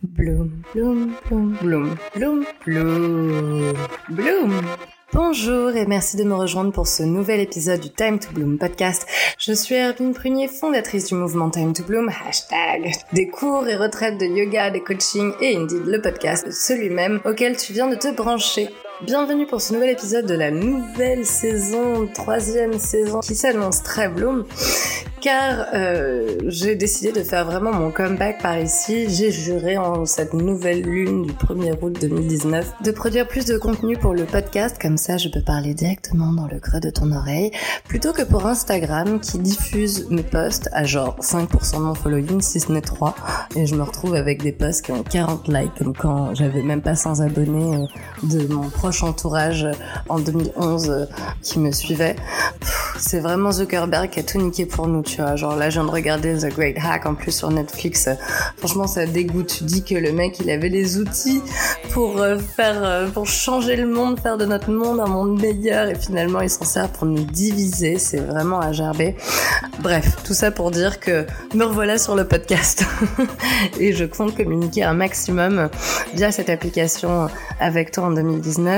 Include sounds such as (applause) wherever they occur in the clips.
Bloom, bloom, bloom, bloom, bloom, bloom, bloom. Bonjour et merci de me rejoindre pour ce nouvel épisode du Time to Bloom podcast. Je suis Hermine Prunier, fondatrice du mouvement Time to Bloom, hashtag des cours et retraites de yoga, des coachings et Indeed le podcast, celui-même auquel tu viens de te brancher. Bienvenue pour ce nouvel épisode de la nouvelle saison, troisième saison qui s'annonce très bloom car euh, j'ai décidé de faire vraiment mon comeback par ici. J'ai juré en cette nouvelle lune du 1er août 2019 de produire plus de contenu pour le podcast, comme ça je peux parler directement dans le creux de ton oreille, plutôt que pour Instagram qui diffuse mes posts à genre 5% de mon following, si ce n'est 3, et je me retrouve avec des posts qui ont 40 likes, comme quand j'avais même pas 100 abonnés euh, de mon proche entourage en 2011 euh, qui me suivait. C'est vraiment Zuckerberg qui a tout niqué pour nous tu vois. Genre là, je viens de regarder The Great Hack en plus sur Netflix. Franchement, ça dégoûte. Tu dis que le mec, il avait les outils pour euh, faire, euh, pour changer le monde, faire de notre monde un monde meilleur et finalement, il s'en sert pour nous diviser. C'est vraiment à gerber. Bref, tout ça pour dire que me revoilà sur le podcast (laughs) et je compte communiquer un maximum via cette application avec toi en 2019.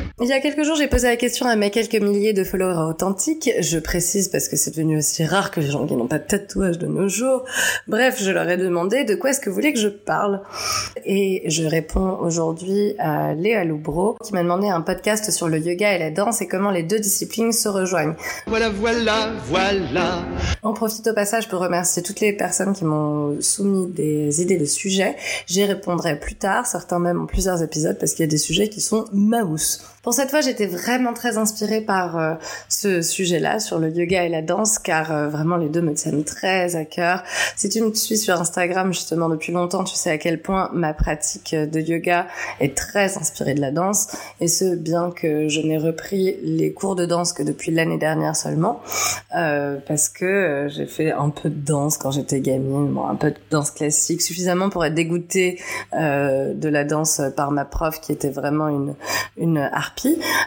Il y a quelques jours, j'ai posé la question à mes quelques milliers de followers authentiques. Je précise parce que c'est devenu aussi rare que les gens qui n'ont pas de tatouage de nos jours. Bref, je leur ai demandé de quoi est-ce que vous voulez que je parle. Et je réponds aujourd'hui à Léa Loubro qui m'a demandé un podcast sur le yoga et la danse et comment les deux disciplines se rejoignent. Voilà, voilà, voilà. On profite au passage pour remercier toutes les personnes qui m'ont soumis des idées de sujets. J'y répondrai plus tard, certains même en plusieurs épisodes parce qu'il y a des sujets qui sont Maus. Pour cette fois, j'étais vraiment très inspirée par euh, ce sujet-là sur le yoga et la danse, car euh, vraiment les deux me tiennent très à cœur. Si tu me suis sur Instagram justement depuis longtemps, tu sais à quel point ma pratique de yoga est très inspirée de la danse, et ce bien que je n'ai repris les cours de danse que depuis l'année dernière seulement, euh, parce que j'ai fait un peu de danse quand j'étais gamine, bon, un peu de danse classique, suffisamment pour être dégoûtée de la danse par ma prof qui était vraiment une une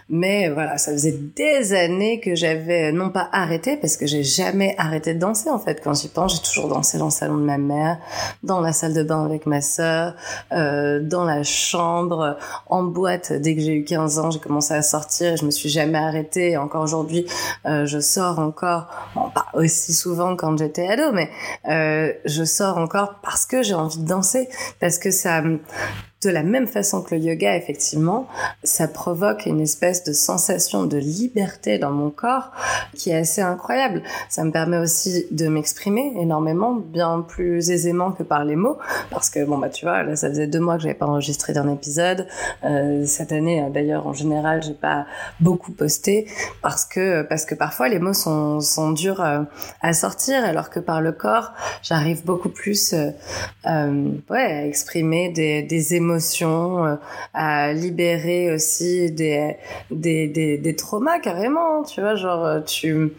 Mais voilà, ça faisait des années que j'avais non pas arrêté, parce que j'ai jamais arrêté de danser en fait. Quand j'y pense, j'ai toujours dansé dans le salon de ma mère, dans la salle de bain avec ma sœur, euh, dans la chambre, en boîte. Dès que j'ai eu 15 ans, j'ai commencé à sortir. Je me suis jamais arrêtée. encore aujourd'hui, euh, je sors encore, bon, pas aussi souvent quand j'étais ado, mais euh, je sors encore parce que j'ai envie de danser, parce que ça de la même façon que le yoga, effectivement, ça provoque une espèce de sensation de liberté dans mon corps qui est assez incroyable. Ça me permet aussi de m'exprimer énormément, bien plus aisément que par les mots, parce que bon bah tu vois, là ça faisait deux mois que j'avais pas enregistré d'un épisode. Euh, cette année, euh, d'ailleurs, en général, j'ai pas beaucoup posté parce que parce que parfois les mots sont durs euh, à sortir, alors que par le corps, j'arrive beaucoup plus ouais à exprimer des émotions euh, à libérer aussi des, des, des, traumas carrément, tu vois, genre euh, tu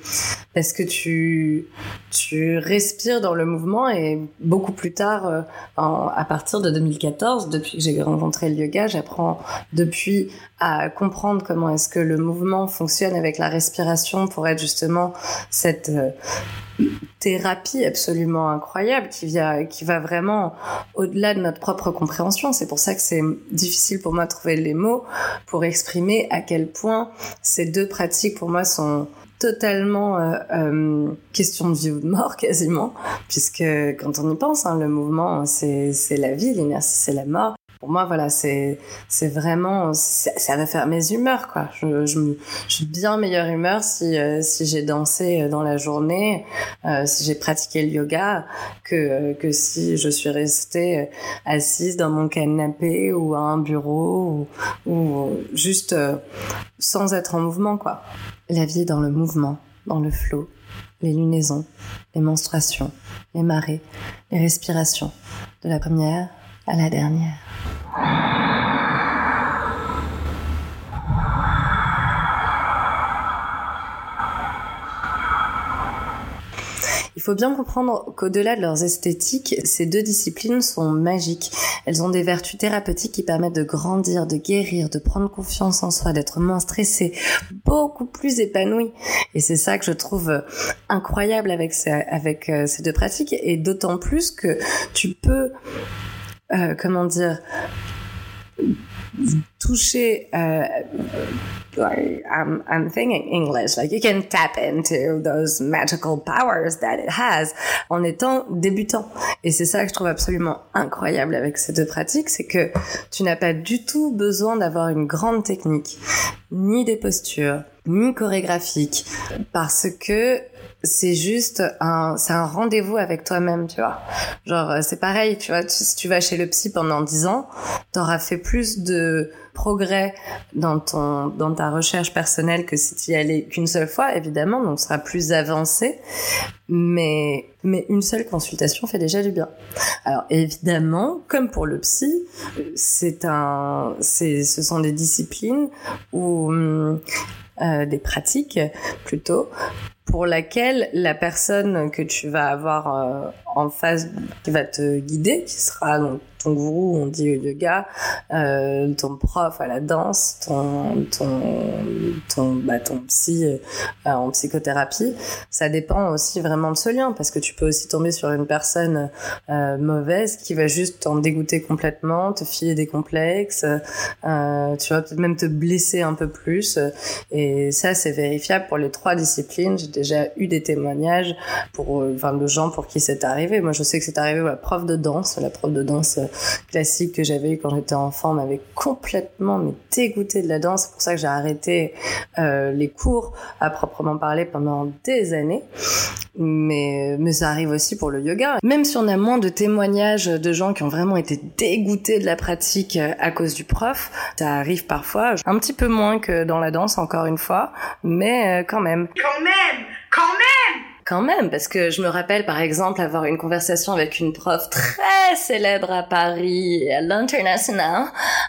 parce que tu tu respires dans le mouvement et beaucoup plus tard, euh, à partir de 2014, depuis que j'ai rencontré le yoga, j'apprends depuis à comprendre comment est-ce que le mouvement fonctionne avec la respiration pour être justement cette thérapie absolument incroyable qui vient, qui va vraiment au-delà de notre propre compréhension. C'est pour ça que c'est difficile pour moi de trouver les mots pour exprimer à quel point ces deux pratiques pour moi sont totalement euh, euh, question de vie ou de mort (laughs) quasiment, puisque quand on y pense, hein, le mouvement c'est la vie, l'inertie c'est la mort pour moi, voilà, c'est c'est vraiment ça va faire mes humeurs quoi. Je, je, je suis bien meilleure humeur si euh, si j'ai dansé euh, dans la journée, euh, si j'ai pratiqué le yoga, que que si je suis restée assise dans mon canapé ou à un bureau ou, ou juste sans être en mouvement quoi. La vie est dans le mouvement, dans le flot, les lunaisons, les menstruations, les marées, les respirations, de la première à la dernière. Il faut bien comprendre qu'au-delà de leurs esthétiques, ces deux disciplines sont magiques. Elles ont des vertus thérapeutiques qui permettent de grandir, de guérir, de prendre confiance en soi, d'être moins stressé, beaucoup plus épanoui. Et c'est ça que je trouve incroyable avec ces, avec euh, ces deux pratiques, et d'autant plus que tu peux, euh, comment dire, toucher uh, I'm, I'm thinking English like you can tap into those magical powers that it has en étant débutant. Et c'est ça que je trouve absolument incroyable avec ces deux pratiques c'est que tu n'as pas du tout besoin d'avoir une grande technique ni des postures ni chorégraphique parce que c'est juste un c'est un rendez-vous avec toi-même tu vois. Genre euh, c'est pareil tu vois si tu vas chez le psy pendant 10 ans t'auras fait plus de progrès dans ton dans ta recherche personnelle que si tu y allais qu'une seule fois évidemment donc sera plus avancé. Mais mais une seule consultation fait déjà du bien. Alors évidemment comme pour le psy c'est un c'est ce sont des disciplines où hum, euh, des pratiques plutôt pour laquelle la personne que tu vas avoir euh, en face qui va te guider, qui sera donc ton gourou, on dit yoga, euh, ton prof à la danse, ton ton ton, bah, ton psy euh, en psychothérapie, ça dépend aussi vraiment de ce lien parce que tu peux aussi tomber sur une personne euh, mauvaise qui va juste t'en dégoûter complètement, te filer des complexes, euh, tu vas peut-être même te blesser un peu plus et ça c'est vérifiable pour les trois disciplines. J'ai déjà eu des témoignages pour enfin de gens pour qui c'est arrivé. Moi je sais que c'est arrivé à la prof de danse, la prof de danse classique que j'avais eu quand j'étais enfant m'avait complètement dégoûté de la danse. C'est pour ça que j'ai arrêté euh, les cours à proprement parler pendant des années. Mais, mais ça arrive aussi pour le yoga. Même si on a moins de témoignages de gens qui ont vraiment été dégoûtés de la pratique euh, à cause du prof, ça arrive parfois. Un petit peu moins que dans la danse, encore une fois, mais euh, quand même. Quand même Quand même quand même, parce que je me rappelle par exemple avoir une conversation avec une prof très célèbre à Paris, à l'international,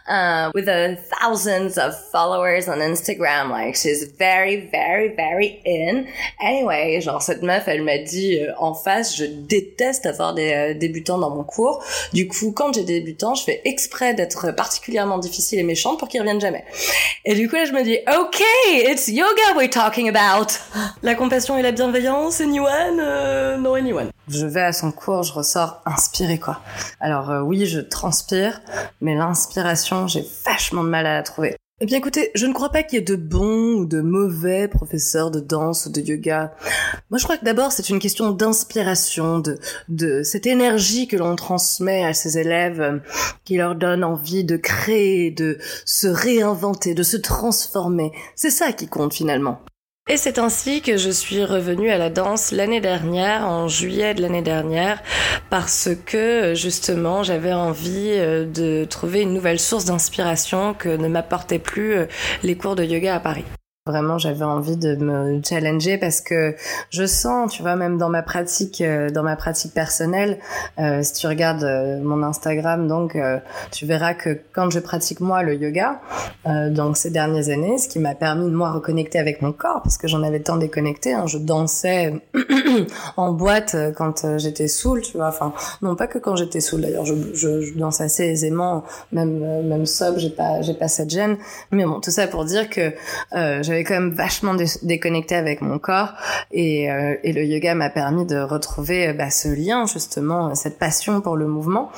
uh, with a thousands of followers on Instagram. Like she's very, very, very in. Anyway, genre cette meuf, elle m'a dit euh, en face, je déteste avoir des euh, débutants dans mon cours. Du coup, quand j'ai des débutants, je fais exprès d'être particulièrement difficile et méchante pour qu'ils reviennent jamais. Et du coup là, je me dis, ok, it's yoga we're talking about. La compassion et la bienveillance anyone euh, No anyone. Je vais à son cours, je ressors inspirée quoi. Alors euh, oui, je transpire, mais l'inspiration, j'ai vachement de mal à la trouver. Eh bien écoutez, je ne crois pas qu'il y ait de bons ou de mauvais professeurs de danse ou de yoga. Moi je crois que d'abord c'est une question d'inspiration, de, de cette énergie que l'on transmet à ses élèves euh, qui leur donne envie de créer, de se réinventer, de se transformer. C'est ça qui compte finalement. Et c'est ainsi que je suis revenue à la danse l'année dernière, en juillet de l'année dernière, parce que justement j'avais envie euh, de trouver une nouvelle source d'inspiration que ne m'apportaient plus euh, les cours de yoga à Paris. Vraiment, j'avais envie de me challenger parce que je sens, tu vois, même dans ma pratique, euh, dans ma pratique personnelle, euh, si tu regardes euh, mon Instagram, donc euh, tu verras que quand je pratique moi le yoga, donc ces dernières années, ce qui m'a permis de moi reconnecter avec mon corps, parce que j'en avais tant déconnecté, hein, je dansais (clears throat) en boîte quand j'étais saoule, tu vois, enfin non pas que quand j'étais saoule d'ailleurs, je, je, je, danse assez aisément, même même sobre, j'ai pas j'ai pas cette gêne, mais bon tout ça pour dire que j'avais quand même vachement déconnecté avec mon corps et, euh, le yoga m'a permis de retrouver bah, ce lien justement, cette passion pour le mouvement.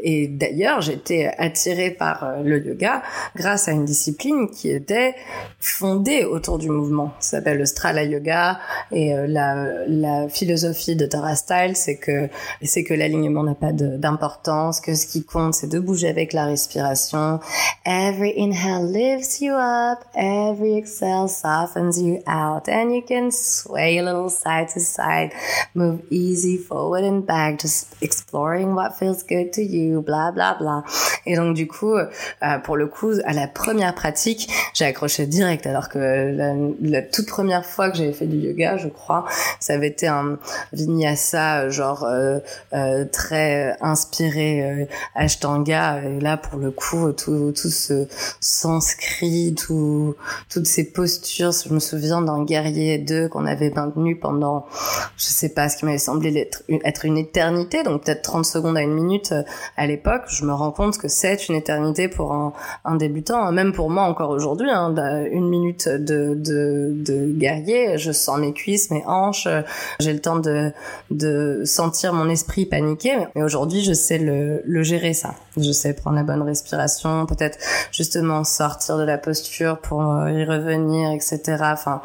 Et d'ailleurs, j'étais attirée par euh, le yoga grâce à une discipline qui était fondée autour du mouvement. Ça s'appelle le Strala Yoga et euh, la, la philosophie de Tara Style, c'est que c'est que l'alignement n'a pas d'importance, que ce qui compte c'est de bouger avec la respiration. Every inhale lifts you up, every exhale softens you out and you can sway a little side to side, move easy forward and back, just exploring what feels good to you, bla bla bla. Et donc du coup, euh, pour le coup, à la première pratique, j'ai accroché direct alors que la, la toute première fois que j'avais fait du yoga, je crois, ça avait été un vinyasa genre euh, euh, très inspiré euh, Ashtanga et là pour le coup tout tout ce sanskrit, tout toutes ces postures. Je me souviens d'un guerrier 2 qu'on avait maintenu pendant, je sais pas, ce qui m'avait semblé être une, éternité, donc peut-être 30 secondes à une minute euh, à l'époque. Je me rends compte que c'est une éternité pour un, débutant, hein, même pour moi encore aujourd'hui. Hein, une minute de, guerrier, je sens mes cuisses, mes hanches, euh, j'ai le temps de, sentir mon esprit paniquer. Mais aujourd'hui, je sais le gérer ça. Je sais prendre la bonne respiration, peut-être justement sortir de la posture pour euh, y revenir, etc. Enfin,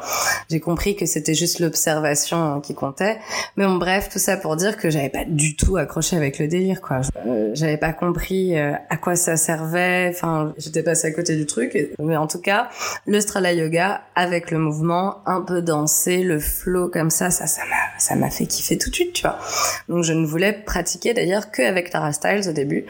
j'ai compris que c'était juste l'observation hein, qui comptait. Mais bon, bref, tout ça pour dire que j'avais pas du tout accroché avec le délire, quoi. Euh, j'avais pas compris euh, à quoi ça servait. Enfin, j'étais passée à côté du truc. Mais en tout cas, le Strala Yoga avec le mouvement, un peu dansé, le flow comme ça, ça, ça m'a, ça m'a fait kiffer tout de suite, tu vois. Donc je ne voulais pratiquer d'ailleurs que avec Tara Styles au début.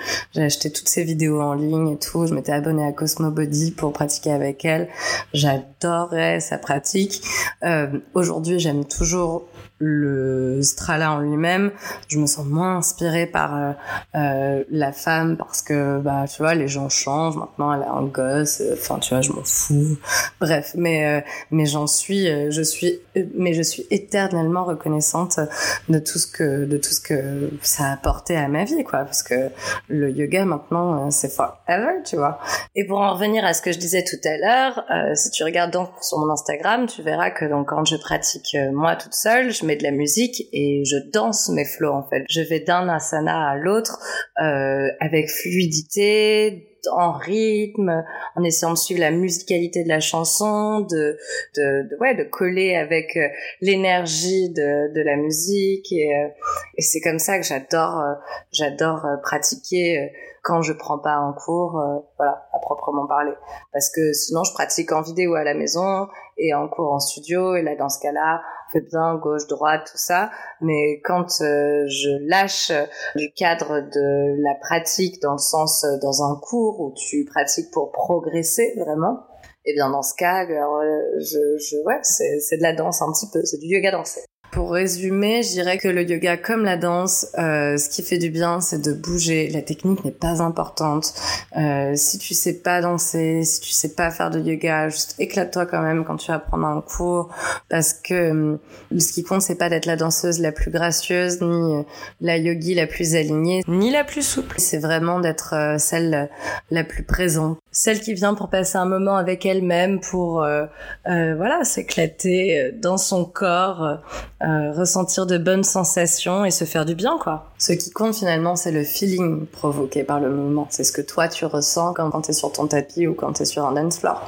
Acheté toutes ses vidéos en ligne et tout. Je m'étais abonnée à Cosmo Body pour pratiquer avec elle. J'adorais sa pratique. Euh, Aujourd'hui, j'aime toujours le Strala en lui-même. Je me sens moins inspirée par euh, euh, la femme parce que bah tu vois les gens changent. Maintenant, elle a un gosse. Enfin, tu vois, je m'en fous. Bref, mais euh, mais j'en suis, euh, je suis, mais je suis éternellement reconnaissante de tout ce que de tout ce que ça a apporté à ma vie, quoi. Parce que le yoga maintenant, c'est forever, tu vois. Et pour en revenir à ce que je disais tout à l'heure, si tu regardes donc sur mon Instagram, tu verras que donc quand je pratique moi toute seule, de la musique et je danse mes flows en fait. Je vais d'un asana à l'autre euh, avec fluidité, en rythme, en essayant de suivre la musicalité de la chanson, de, de, de ouais, de coller avec euh, l'énergie de, de la musique et, euh, et c'est comme ça que j'adore, euh, j'adore pratiquer quand je prends pas un cours, voilà, à proprement parler. Parce que sinon, je pratique en vidéo à la maison et en cours en studio. Et là, dans ce cas-là, on fait bien gauche, droite, tout ça. Mais quand euh, je lâche du cadre de la pratique dans le sens, euh, dans un cours où tu pratiques pour progresser vraiment, et bien dans ce cas, alors, euh, je, je, ouais, c'est c'est de la danse un petit peu, c'est du yoga dansé. Pour résumer, je dirais que le yoga, comme la danse, euh, ce qui fait du bien, c'est de bouger. La technique n'est pas importante. Euh, si tu sais pas danser, si tu sais pas faire de yoga, juste éclate-toi quand même quand tu vas prendre un cours, parce que hum, ce qui compte, c'est pas d'être la danseuse la plus gracieuse, ni euh, la yogi la plus alignée, ni la plus souple. C'est vraiment d'être euh, celle la plus présente, celle qui vient pour passer un moment avec elle-même, pour euh, euh, voilà s'éclater euh, dans son corps. Euh, ressentir de bonnes sensations et se faire du bien, quoi. Ce qui compte finalement, c'est le feeling provoqué par le mouvement. C'est ce que toi tu ressens quand, quand tu es sur ton tapis ou quand tu es sur un dance floor.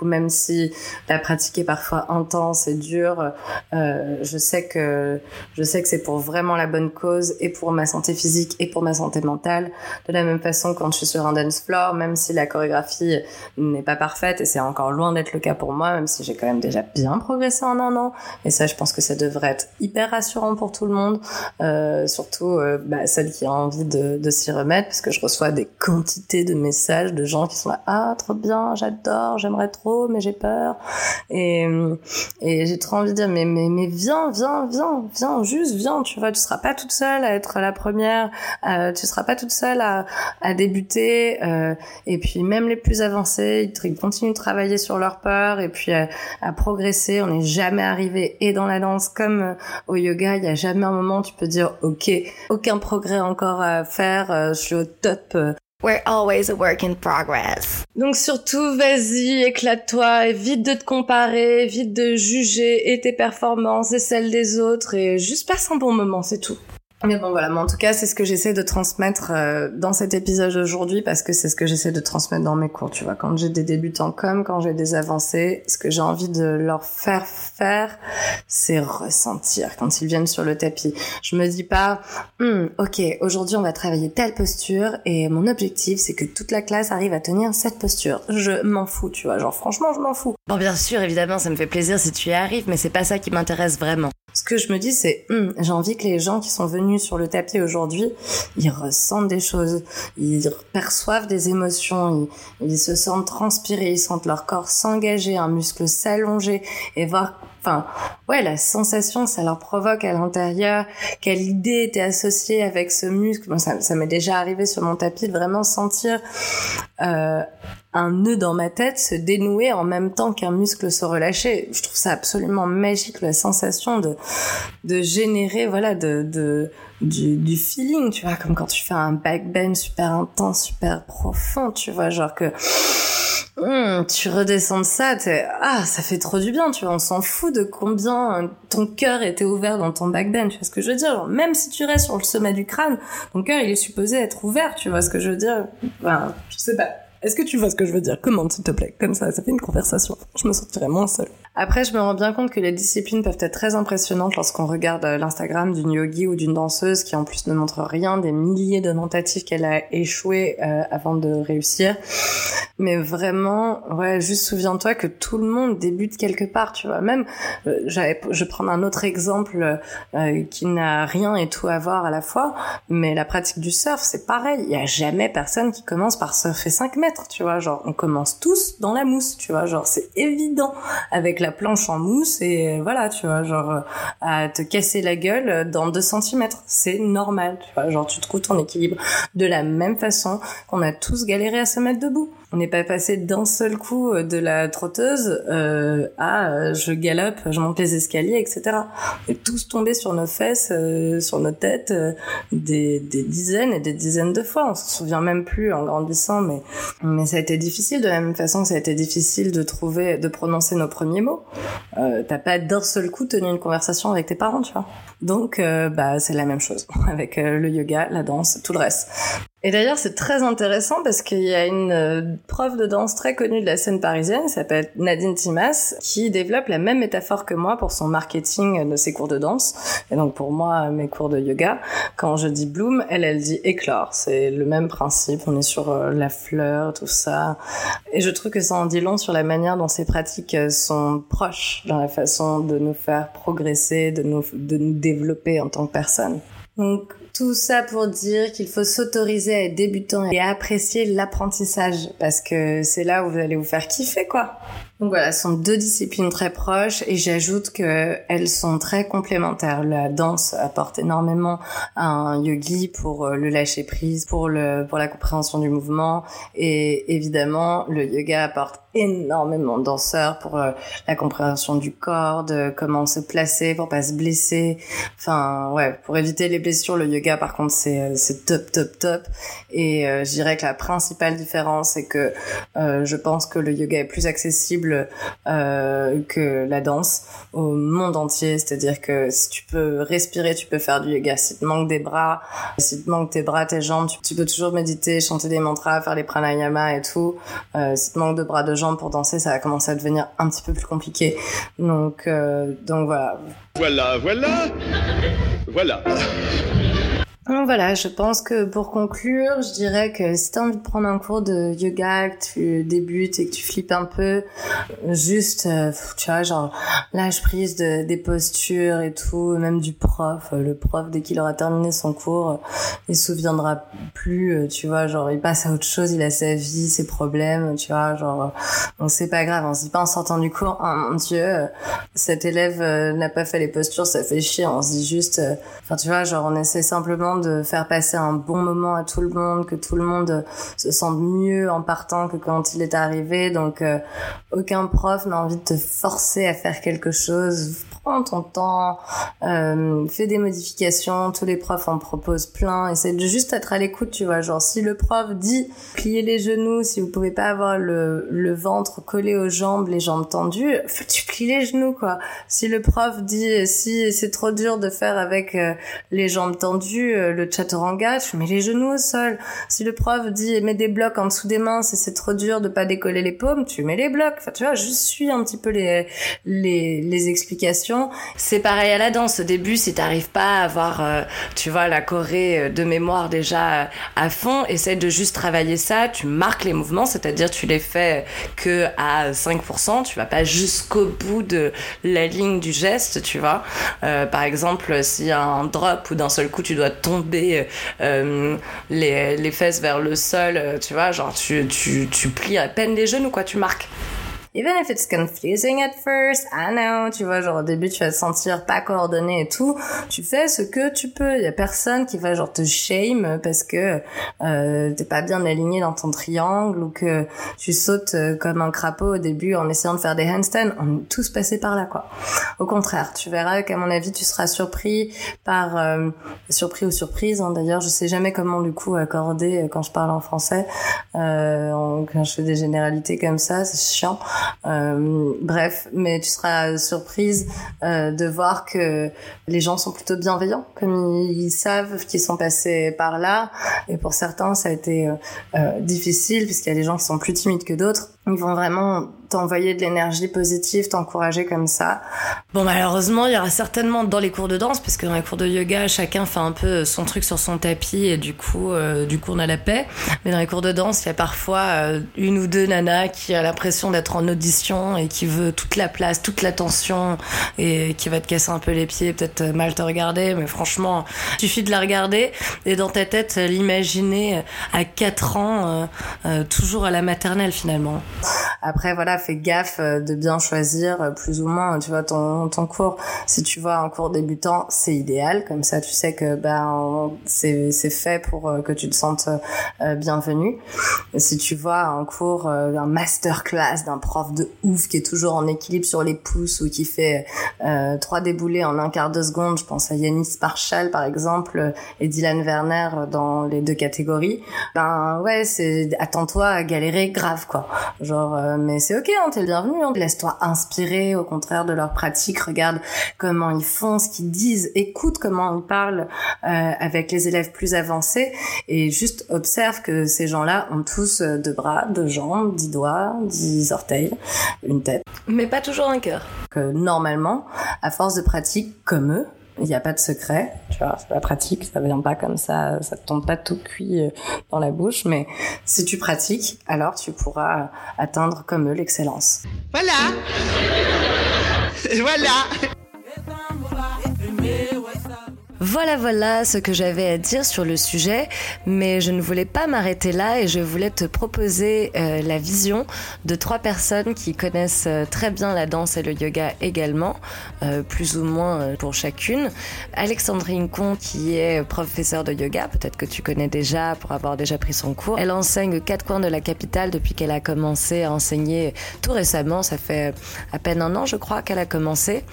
Ou même si la pratique est parfois intense et dure, euh, je sais que je sais que c'est pour vraiment la bonne cause et pour ma santé physique et pour ma santé mentale. De la même façon, quand je suis sur un dance floor, même si la chorégraphie n'est pas parfaite et c'est encore loin d'être le cas pour moi, même si j'ai quand même déjà bien progressé en un an. Et ça, je pense que ça devrait être hyper rassurant pour tout le monde, euh, surtout euh, bah, celle qui a envie de, s'y remettre, parce que je reçois des quantités de messages de gens qui sont là, ah trop bien, j'adore, j'aimerais trop, mais j'ai peur. Et, et j'ai trop envie de dire, mais, mais, mais viens, viens, viens, viens, juste viens, tu vois, tu seras pas toute seule à être la première, euh, tu seras pas toute seule à, débuter, euh, et puis même les plus avancés, ils, continuent de travailler sur leur peur, et puis à progresser, on n'est jamais arrivé, et dans la danse comme euh, au yoga, il y a jamais un moment où tu peux dire, ok, aucun progrès encore à faire, euh, je suis au top, euh, We're always a work in progress. donc surtout, vas-y, éclate-toi, évite de te comparer, évite de juger et tes performances et celles des autres et juste passe un bon moment, c'est tout. Mais bon voilà, mais en tout cas c'est ce que j'essaie de transmettre euh, dans cet épisode aujourd'hui parce que c'est ce que j'essaie de transmettre dans mes cours, tu vois. Quand j'ai des débutants comme quand j'ai des avancés, ce que j'ai envie de leur faire faire, c'est ressentir quand ils viennent sur le tapis. Je me dis pas, Hum, ok, aujourd'hui on va travailler telle posture et mon objectif c'est que toute la classe arrive à tenir cette posture. Je m'en fous, tu vois, genre franchement je m'en fous. Bon, bien sûr, évidemment, ça me fait plaisir si tu y arrives, mais c'est pas ça qui m'intéresse vraiment. Ce que je me dis, c'est, Hum, j'ai envie que les gens qui sont venus sur le tapis aujourd'hui, ils ressentent des choses, ils perçoivent des émotions, ils, ils se sentent transpirer, ils sentent leur corps s'engager, un muscle s'allonger, et voir enfin, ouais, la sensation que ça leur provoque à l'intérieur, quelle idée était associée avec ce muscle. Bon, ça, m'est déjà arrivé sur mon tapis de vraiment sentir euh, un nœud dans ma tête se dénouer en même temps qu'un muscle se relâchait. Je trouve ça absolument magique la sensation de de générer voilà de de du, du feeling, tu vois, comme quand tu fais un backbend super intense, super profond, tu vois, genre que hum, tu redescends de ça, ah ça fait trop du bien, tu vois, on s'en fout de combien ton cœur était ouvert dans ton backbend, tu vois ce que je veux dire? Même si tu restes sur le sommet du crâne, ton cœur il est supposé être ouvert, tu vois ce que je veux dire? Enfin, je sais pas. Est-ce que tu vois ce que je veux dire? Commente s'il te plaît, comme ça, ça fait une conversation. Je me sentirais moins seule. Après, je me rends bien compte que les disciplines peuvent être très impressionnantes lorsqu'on regarde euh, l'Instagram d'une yogi ou d'une danseuse qui en plus ne montre rien, des milliers de tentatives qu'elle a échoué euh, avant de réussir. Mais vraiment, ouais, juste souviens-toi que tout le monde débute quelque part, tu vois. Même, euh, j'avais, je prendre un autre exemple euh, qui n'a rien et tout à voir à la fois, mais la pratique du surf, c'est pareil. Il y a jamais personne qui commence par surfer 5 mètres, tu vois. Genre, on commence tous dans la mousse, tu vois. Genre, c'est évident avec la planche en mousse et voilà, tu vois, genre euh, à te casser la gueule dans 2 cm. C'est normal, tu vois, genre tu trouves ton équilibre. De la même façon qu'on a tous galéré à se mettre debout. On n'est pas passé d'un seul coup euh, de la trotteuse euh, à euh, je galope, je monte les escaliers, etc. On est tous tombés sur nos fesses, euh, sur nos têtes, euh, des, des dizaines et des dizaines de fois. On se souvient même plus en grandissant, mais mais ça a été difficile de la même façon que ça a été difficile de trouver, de prononcer nos premiers mots. Euh, T'as pas d'un seul coup tenu une conversation avec tes parents, tu vois. Donc bah c'est la même chose (laughs) avec le yoga, la danse, tout le reste. Et d'ailleurs, c'est très intéressant parce qu'il y a une euh, prof de danse très connue de la scène parisienne, s'appelle Nadine Timas, qui développe la même métaphore que moi pour son marketing de ses cours de danse. Et donc pour moi, mes cours de yoga, quand je dis bloom, elle, elle dit éclore. C'est le même principe. On est sur euh, la fleur, tout ça. Et je trouve que ça en dit long sur la manière dont ces pratiques euh, sont proches dans la façon de nous faire progresser, de nous, de nous développer en tant que personne. Donc tout ça pour dire qu'il faut s'autoriser à être débutant et apprécier l'apprentissage parce que c'est là où vous allez vous faire kiffer quoi. Donc voilà, ce sont deux disciplines très proches et j'ajoute que elles sont très complémentaires. La danse apporte énormément à un yogi pour euh, le lâcher prise, pour le pour la compréhension du mouvement et évidemment le yoga apporte énormément de danseurs pour euh, la compréhension du corps, de comment se placer pour pas se blesser. Enfin ouais, pour éviter les blessures, le yoga par contre c'est euh, c'est top top top et je dirais que la principale différence c'est que je pense que le yoga est plus accessible euh, que la danse au monde entier, c'est-à-dire que si tu peux respirer, tu peux faire du yoga. Si te manque des bras, si te manque tes bras, tes jambes, tu, peux toujours méditer, chanter des mantras, faire les pranayama et tout. Euh, si te manque de bras, de jambes pour danser, ça va commencer à devenir un petit peu plus compliqué. Donc, euh, donc voilà. Voilà, voilà. Voilà. Donc voilà, je pense que pour conclure, je dirais que si tu as envie de prendre un cours de yoga, que tu débutes et que tu flippes un peu, juste, euh, tu vois, genre, lâche prise de, des postures et tout, même du prof. Le prof, dès qu'il aura terminé son cours, il se souviendra plus, euh, tu vois, genre, il passe à autre chose, il a sa vie, ses problèmes, tu vois, genre, donc c'est pas grave, on se dit pas en sortant du cours, oh mon dieu, euh, cet élève euh, n'a pas fait les postures, ça fait chier, on se dit juste, euh, enfin, tu vois, genre, on essaie simplement de faire passer un bon moment à tout le monde, que tout le monde se sente mieux en partant que quand il est arrivé. Donc, euh, aucun prof n'a envie de te forcer à faire quelque chose. Prends ton temps, euh, fais des modifications. Tous les profs en proposent plein. Essaie de juste être à l'écoute, tu vois. Genre, si le prof dit pliez les genoux, si vous pouvez pas avoir le, le ventre collé aux jambes, les jambes tendues, tu plies les genoux, quoi. Si le prof dit si c'est trop dur de faire avec euh, les jambes tendues, euh, le chaturanga, tu mets les genoux au sol. Si le prof dit mets des blocs en dessous des mains, si c'est trop dur de pas décoller les paumes, tu mets les blocs. Enfin, tu vois, je suis un petit peu les les, les explications. C'est pareil à la danse. Au début, si t'arrives pas à avoir, euh, tu vois, la choré euh, de mémoire déjà à fond, essaye de juste travailler ça. Tu marques les mouvements, c'est-à-dire tu les fais que à 5%. Tu vas pas jusqu'au bout de la ligne du geste, tu vois. Euh, par exemple, a un drop ou d'un seul coup tu dois tomber euh, les, les fesses vers le sol, euh, tu vois, genre tu, tu, tu plies à peine les genoux, quoi, tu marques. Even if it's confusing at first, I know, tu vois, genre au début tu vas te sentir pas coordonné et tout, tu fais ce que tu peux. Il y a personne qui va genre te shame parce que euh, t'es pas bien aligné dans ton triangle ou que tu sautes euh, comme un crapaud au début en essayant de faire des handstands. On est tous passés par là, quoi. Au contraire, tu verras qu'à mon avis tu seras surpris par euh, surpris ou surprise. Hein. D'ailleurs, je sais jamais comment du coup accorder euh, quand je parle en français. Euh, quand je fais des généralités comme ça, c'est chiant. Euh, bref, mais tu seras surprise euh, de voir que les gens sont plutôt bienveillants, comme ils, savent qu'ils sont passés par là. Et pour certains, ça a été euh, difficile puisqu'il y a des gens qui sont plus timides que d'autres. Ils vont vraiment t'envoyer de l'énergie positive, t'encourager comme ça. Bon, malheureusement, il y aura certainement dans les cours de danse, parce que dans les cours de yoga, chacun fait un peu son truc sur son tapis et du coup, euh, du coup, on a la paix. Mais dans les cours de danse, il y a parfois euh, une ou deux nanas qui a l'impression d'être en audition et qui veut toute la place, toute l'attention et qui va te casser un peu les pieds, peut-être mal te regarder, mais franchement, il suffit de la regarder et dans ta tête, l'imaginer à 4 ans, euh, toujours à la maternelle finalement. Après, voilà, fais gaffe euh, de bien choisir euh, plus ou moins, tu vois, ton, ton cours. Si tu vois un cours débutant, c'est idéal. Comme ça, tu sais que ben c'est fait pour euh, que tu te sentes bienvenu. Si tu vois un cours, un masterclass d'un prof de ouf qui est toujours en équilibre sur les pouces ou qui fait trois déboulés en un quart de seconde, je pense à Yanis Marshall par exemple et Dylan Werner dans les deux catégories. Ben ouais, c'est attends-toi à galérer grave quoi. Genre, euh, mais c'est ok, hein, t'es le bienvenu. Hein. Laisse-toi inspirer, au contraire de leur pratique. Regarde comment ils font, ce qu'ils disent. Écoute comment ils parlent euh, avec les élèves plus avancés. Et juste observe que ces gens-là ont tous euh, deux bras, deux jambes, dix doigts, dix orteils, une tête. Mais pas toujours un cœur. Que normalement, à force de pratique comme eux, il n'y a pas de secret, tu vois, c'est la pratique, ça vient pas comme ça, ça te tombe pas tout cuit euh, dans la bouche, mais si tu pratiques, alors tu pourras atteindre comme eux l'excellence. Voilà. (laughs) voilà. Voilà, voilà ce que j'avais à dire sur le sujet, mais je ne voulais pas m'arrêter là et je voulais te proposer euh, la vision de trois personnes qui connaissent euh, très bien la danse et le yoga également, euh, plus ou moins pour chacune. Alexandrine Con, qui est professeure de yoga, peut-être que tu connais déjà pour avoir déjà pris son cours. Elle enseigne quatre coins de la capitale depuis qu'elle a commencé à enseigner tout récemment, ça fait à peine un an je crois qu'elle a commencé.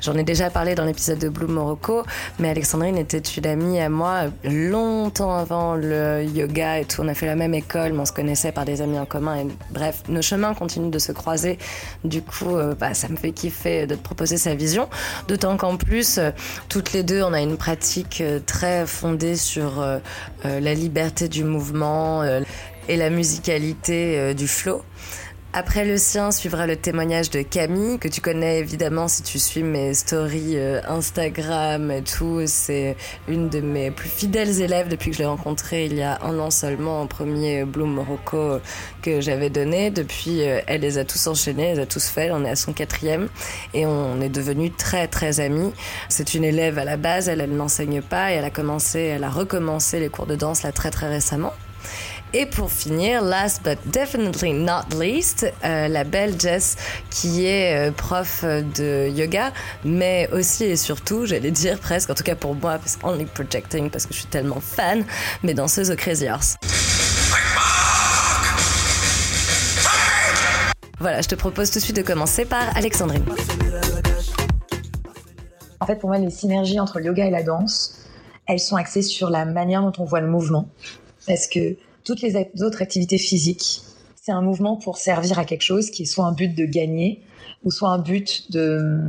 J'en ai déjà parlé dans l'épisode de Bloom Morocco, mais Alexandrine était une amie à moi longtemps avant le yoga et tout. On a fait la même école, mais on se connaissait par des amis en commun. Et bref, nos chemins continuent de se croiser. Du coup, euh, bah, ça me fait kiffer de te proposer sa vision. D'autant qu'en plus, euh, toutes les deux, on a une pratique euh, très fondée sur la liberté du mouvement et la musicalité du flow. Après le sien suivra le témoignage de Camille, que tu connais évidemment si tu suis mes stories euh, Instagram et tout. C'est une de mes plus fidèles élèves depuis que je l'ai rencontrée il y a un an seulement, en premier Bloom Morocco que j'avais donné. Depuis, euh, elle les a tous enchaînés, elle les a tous fait. On est à son quatrième et on est devenus très très amis. C'est une élève à la base, elle, elle n'enseigne pas et elle a commencé, elle a recommencé les cours de danse là très très récemment. Et pour finir, last but definitely not least, euh, la belle Jess qui est euh, prof de yoga, mais aussi et surtout, j'allais dire presque, en tout cas pour moi, parce only projecting, parce que je suis tellement fan, mais danseuse au Crazy Horse. Voilà, je te propose tout de suite de commencer par Alexandrine. En fait, pour moi, les synergies entre le yoga et la danse, elles sont axées sur la manière dont on voit le mouvement. Parce que toutes les autres activités physiques, c'est un mouvement pour servir à quelque chose qui est soit un but de gagner ou soit un but de,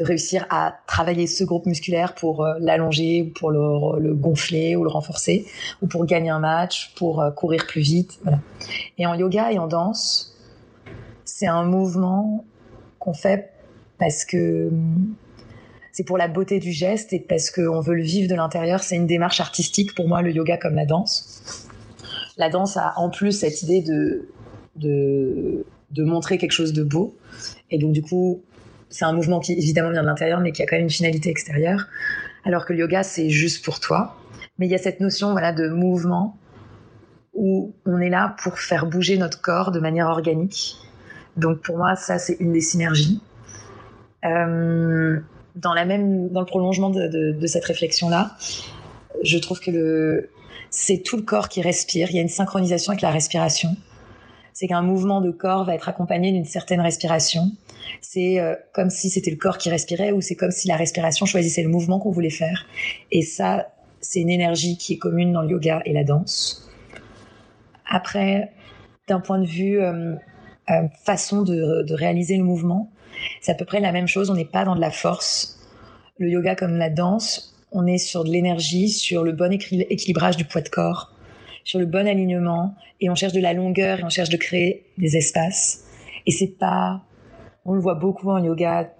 réussir à travailler ce groupe musculaire pour euh, l'allonger ou pour le, gonfler ou le renforcer ou pour gagner un match, pour euh, courir plus vite. Et en yoga et en danse, c'est un mouvement qu'on fait parce que c'est pour la beauté du geste et parce qu'on veut le vivre de l'intérieur. C'est une démarche artistique pour moi, le yoga comme la danse la danse a en plus cette idée de, de, montrer quelque chose de beau. Et donc, du coup, c'est un mouvement qui évidemment vient de l'intérieur, mais qui a quand même une finalité extérieure. Alors que le yoga, c'est juste pour toi. Mais il y a cette notion voilà, de mouvement où on est là pour faire bouger notre corps de manière organique, Donc pour moi, ça c'est une des synergies. Euh, dans la même, dans le prolongement de, de, de cette réflexion-là, je trouve que le, c'est tout le corps qui respire. Il y a une synchronisation avec la respiration. C'est qu'un mouvement de corps va être accompagné d'une certaine respiration. C'est euh, comme si c'était le corps qui respirait ou c'est comme si la respiration choisissait le mouvement qu'on voulait faire. Et ça, c'est une énergie qui est commune dans le yoga et la danse. Après, d'un point de vue euh, euh, façon de, de réaliser le mouvement, c'est à peu près la même chose. On n'est pas dans de la force. Le yoga comme la danse, on est sur de l'énergie, sur le bon équilibrage du poids de corps, sur le bon alignement, et on cherche de la longueur et on cherche de créer des espaces. Et c'est pas, on le voit beaucoup en yoga,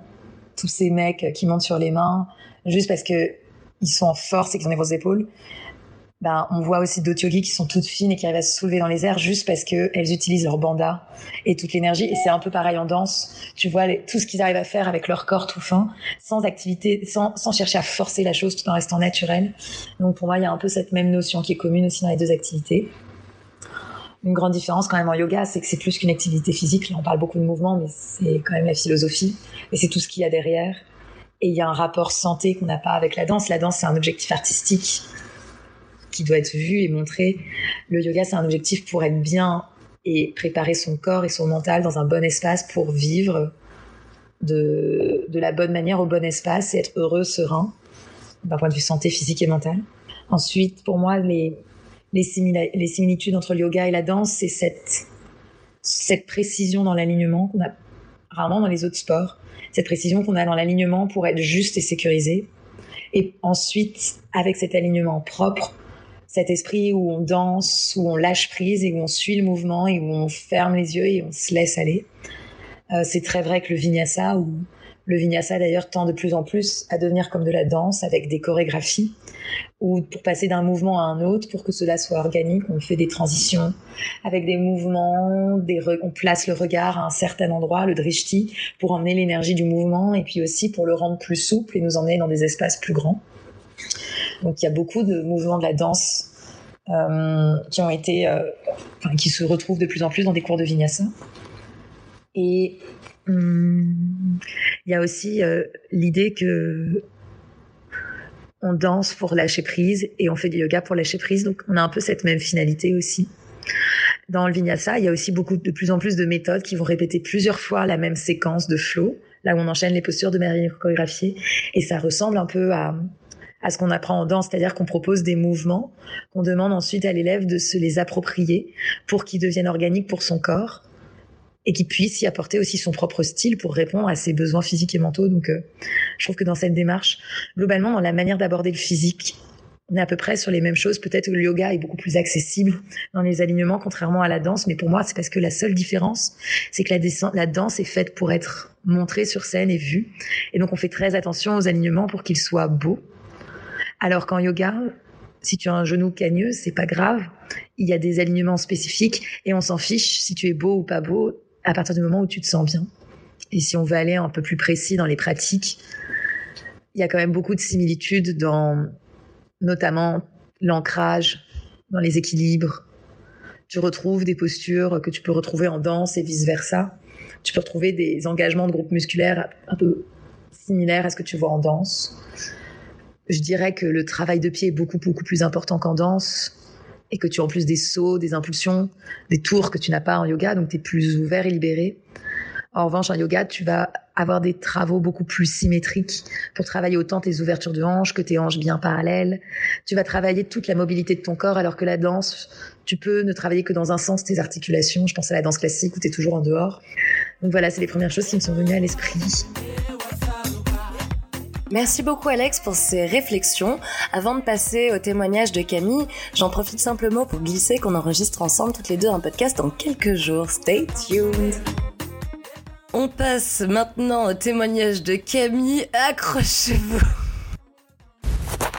tous ces mecs qui montent sur les mains, juste parce que ils sont en force et qu'ils ont des grosses épaules. Ben, on voit aussi d'autres yogis qui sont toutes fines et qui arrivent à se soulever dans les airs juste parce qu'elles utilisent leur banda et toute l'énergie. Et c'est un peu pareil en danse. Tu vois tout ce qu'ils arrivent à faire avec leur corps tout fin, sans activité, sans, sans chercher à forcer la chose tout en restant naturel. Donc pour moi, il y a un peu cette même notion qui est commune aussi dans les deux activités. Une grande différence quand même en yoga, c'est que c'est plus qu'une activité physique. Là, on parle beaucoup de mouvement, mais c'est quand même la philosophie. Et c'est tout ce qu'il y a derrière. Et il y a un rapport santé qu'on n'a pas avec la danse. La danse, c'est un objectif artistique qui doit être vu et montré. Le yoga, c'est un objectif pour être bien et préparer son corps et son mental dans un bon espace pour vivre de, la bonne manière au bon espace et être heureux, serein, d'un point de vue santé physique et mentale. Ensuite, pour moi, les, similitudes entre le yoga et la danse, c'est cette précision dans l'alignement qu'on a rarement dans les autres sports, cette précision qu'on a dans l'alignement pour être juste et sécurisé. Et ensuite, avec cet alignement propre, cet esprit où on danse, où on lâche prise et où on suit le mouvement et où on ferme les yeux et on se laisse aller. Euh, c'est très vrai que le vinyasa, ou le vinyasa d'ailleurs tend de plus en plus à devenir comme de la danse avec des chorégraphies, ou pour passer d'un mouvement à un autre, pour que cela soit organique, on fait des transitions avec des mouvements, on place le regard à un certain endroit, le drishti, pour emmener l'énergie du mouvement et puis aussi pour le rendre plus souple et nous emmener dans des espaces plus grands. Donc il y a beaucoup de mouvements de la danse euh, qui ont été, euh, enfin, qui se retrouvent de plus en plus dans des cours de vinyasa. Et hum, il y a aussi euh, l'idée que on danse pour lâcher prise et on fait du yoga pour lâcher prise. Donc on a un peu cette même finalité aussi. Dans le vinyasa, il y a aussi beaucoup de plus en plus de méthodes qui vont répéter plusieurs fois la même séquence de flow, là où on enchaîne les postures de manière chorégraphiée, et ça ressemble un peu à à ce qu'on apprend en danse, c'est-à-dire qu'on propose des mouvements, qu'on demande ensuite à l'élève de se les approprier pour qu'ils deviennent organiques pour son corps et qu'il puisse y apporter aussi son propre style pour répondre à ses besoins physiques et mentaux. Donc, euh, je trouve que dans cette démarche, globalement, dans la manière d'aborder le physique, on est à peu près sur les mêmes choses. Peut-être que le yoga est beaucoup plus accessible dans les alignements, contrairement à la danse. Mais pour moi, c'est parce que la seule différence, c'est que la, la danse est faite pour être montrée sur scène et vue. Et donc, on fait très attention aux alignements pour qu'ils soient beaux alors qu'en yoga, si tu as un genou cagneux, c'est pas grave. Il y a des alignements spécifiques et on s'en fiche si tu es beau ou pas beau à partir du moment où tu te sens bien. Et si on veut aller un peu plus précis dans les pratiques, il y a quand même beaucoup de similitudes dans notamment l'ancrage, dans les équilibres. Tu retrouves des postures que tu peux retrouver en danse et vice versa. Tu peux retrouver des engagements de groupe musculaire un peu similaires à ce que tu vois en danse je dirais que le travail de pied est beaucoup, beaucoup plus important qu'en danse et que tu as en plus des sauts, des impulsions, des tours que tu n'as pas en yoga, donc tu es plus ouvert et libéré. En revanche, en yoga, tu vas avoir des travaux beaucoup plus symétriques pour travailler autant tes ouvertures de hanches que tes hanches bien parallèles. Tu vas travailler toute la mobilité de ton corps, alors que la danse, tu peux ne travailler que dans un sens tes articulations. Je pense à la danse classique où tu es toujours en dehors. Donc voilà, c'est les premières choses qui me sont venues à l'esprit. Merci beaucoup Alex pour ces réflexions. Avant de passer au témoignage de Camille, j'en profite simplement pour glisser qu'on enregistre ensemble toutes les deux un podcast dans quelques jours. Stay tuned. On passe maintenant au témoignage de Camille. Accrochez-vous.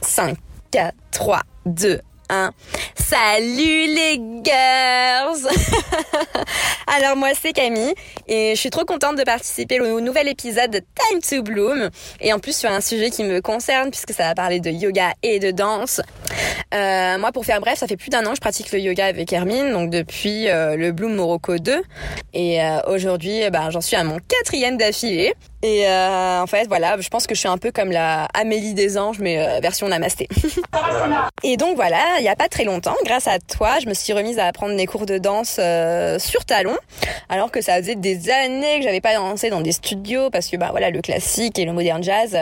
5, 4, 3, 2, 1. Salut les girls (laughs) Alors moi c'est Camille et je suis trop contente de participer au nouvel épisode de Time to Bloom et en plus sur un sujet qui me concerne puisque ça va parler de yoga et de danse. Euh, moi pour faire bref, ça fait plus d'un an que je pratique le yoga avec Hermine, donc depuis euh, le Bloom Morocco 2 et euh, aujourd'hui ben, j'en suis à mon quatrième d'affilée. Et euh, en fait, voilà, je pense que je suis un peu comme la Amélie des anges, mais euh, version namasté. (laughs) et donc voilà, il y a pas très longtemps, grâce à toi, je me suis remise à apprendre des cours de danse euh, sur talon, alors que ça faisait des années que j'avais pas dansé dans des studios, parce que bah voilà, le classique et le modern jazz,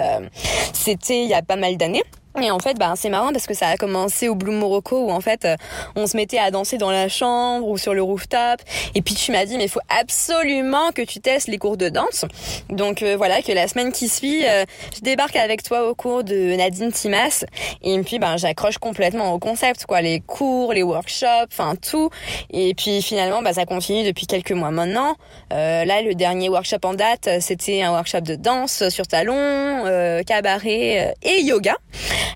c'était il y a pas mal d'années. Et en fait, bah, c'est marrant parce que ça a commencé au Bloom Morocco où en fait, euh, on se mettait à danser dans la chambre ou sur le rooftop. Et puis tu m'as dit, mais il faut absolument que tu testes les cours de danse. Donc euh, voilà, que la semaine qui suit, euh, je débarque avec toi au cours de Nadine Timas. Et puis, ben, j'accroche complètement au concept, quoi, les cours, les workshops, enfin tout. Et puis finalement, bah, ça continue depuis quelques mois maintenant. là, le dernier workshop en date, c'était un workshop de danse sur talon, cabaret et yoga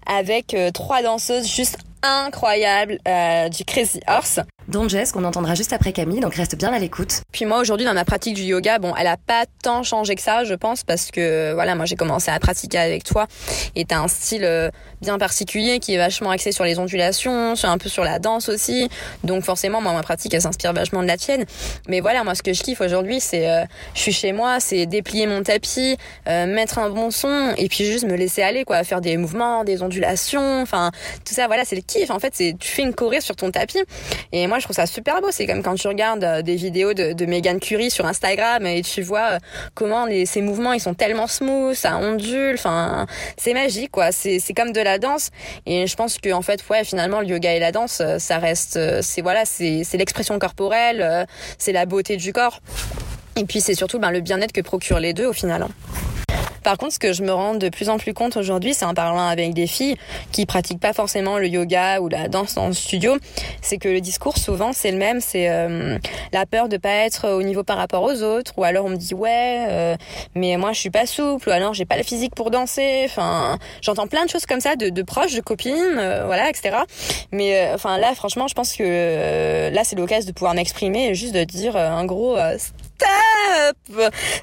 avec euh, trois danseuses juste incroyables euh, du Crazy Horse. Don Jess, qu'on entendra juste après Camille, donc reste bien à l'écoute. Puis moi aujourd'hui dans ma pratique du yoga, bon, elle a pas tant changé que ça, je pense, parce que voilà, moi j'ai commencé à pratiquer avec toi, et t'as un style euh, bien particulier qui est vachement axé sur les ondulations, sur un peu sur la danse aussi, donc forcément moi ma pratique elle s'inspire vachement de la tienne. Mais voilà, moi ce que je kiffe aujourd'hui, c'est euh, je suis chez moi, c'est déplier mon tapis, euh, mettre un bon son, et puis juste me laisser aller quoi, faire des mouvements, des ondulations, enfin tout ça, voilà, c'est le kiff. En fait, c'est tu fais une choré sur ton tapis, et moi moi je trouve ça super beau. C'est comme quand tu regardes euh, des vidéos de, de Megan Curie sur Instagram et tu vois euh, comment les, ces mouvements ils sont tellement smooth, ça ondule, enfin c'est magique quoi. C'est comme de la danse et je pense que en fait ouais finalement le yoga et la danse euh, ça reste c'est voilà c'est l'expression corporelle, c'est la beauté du corps. Et puis c'est surtout ben, le bien-être que procurent les deux au final. Par contre, ce que je me rends de plus en plus compte aujourd'hui, c'est en parlant avec des filles qui pratiquent pas forcément le yoga ou la danse dans le studio, c'est que le discours souvent c'est le même, c'est euh, la peur de pas être au niveau par rapport aux autres, ou alors on me dit ouais, euh, mais moi je suis pas souple, ou alors j'ai pas la physique pour danser. Enfin, j'entends plein de choses comme ça de, de proches, de copines, euh, voilà, etc. Mais enfin là, franchement, je pense que là c'est l'occasion de pouvoir m'exprimer et juste de dire un gros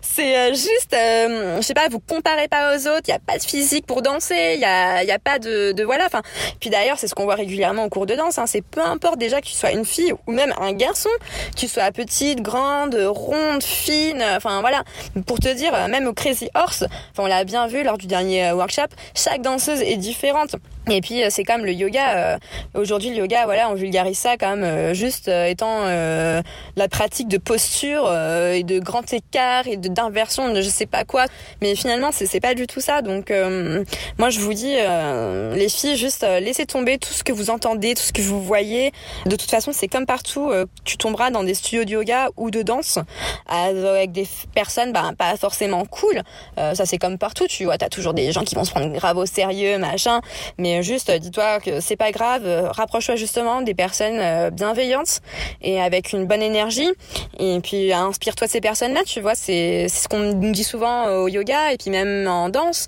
C'est euh, juste, euh, je sais pas, vous comparez pas aux autres, il y a pas de physique pour danser, il y a, y a pas de, de voilà. Enfin, puis d'ailleurs, c'est ce qu'on voit régulièrement au cours de danse. Hein, c'est peu importe déjà que tu sois une fille ou même un garçon, que tu sois petite, grande, ronde, fine. Enfin voilà. Pour te dire, même au Crazy Horse, enfin on l'a bien vu lors du dernier euh, workshop, chaque danseuse est différente. Et puis c'est comme le yoga. Aujourd'hui, le yoga, voilà, on vulgarise ça comme juste étant la pratique de posture et de grand écart et d'inversion de je sais pas quoi. Mais finalement, c'est pas du tout ça. Donc, euh, moi, je vous dis, euh, les filles, juste euh, laissez tomber tout ce que vous entendez, tout ce que vous voyez. De toute façon, c'est comme partout. tu tomberas dans des studios de yoga ou de danse avec des personnes bah, pas forcément cool. ça, c'est comme partout. Tu vois, t'as toujours des gens qui vont se prendre grave au sérieux, machin. Mais juste, dis-toi que c'est pas grave. Rapproche-toi justement des personnes bienveillantes et avec une bonne énergie. Et puis, de ces personnes-là, tu vois, c'est ce qu'on nous dit souvent au yoga et puis même en danse.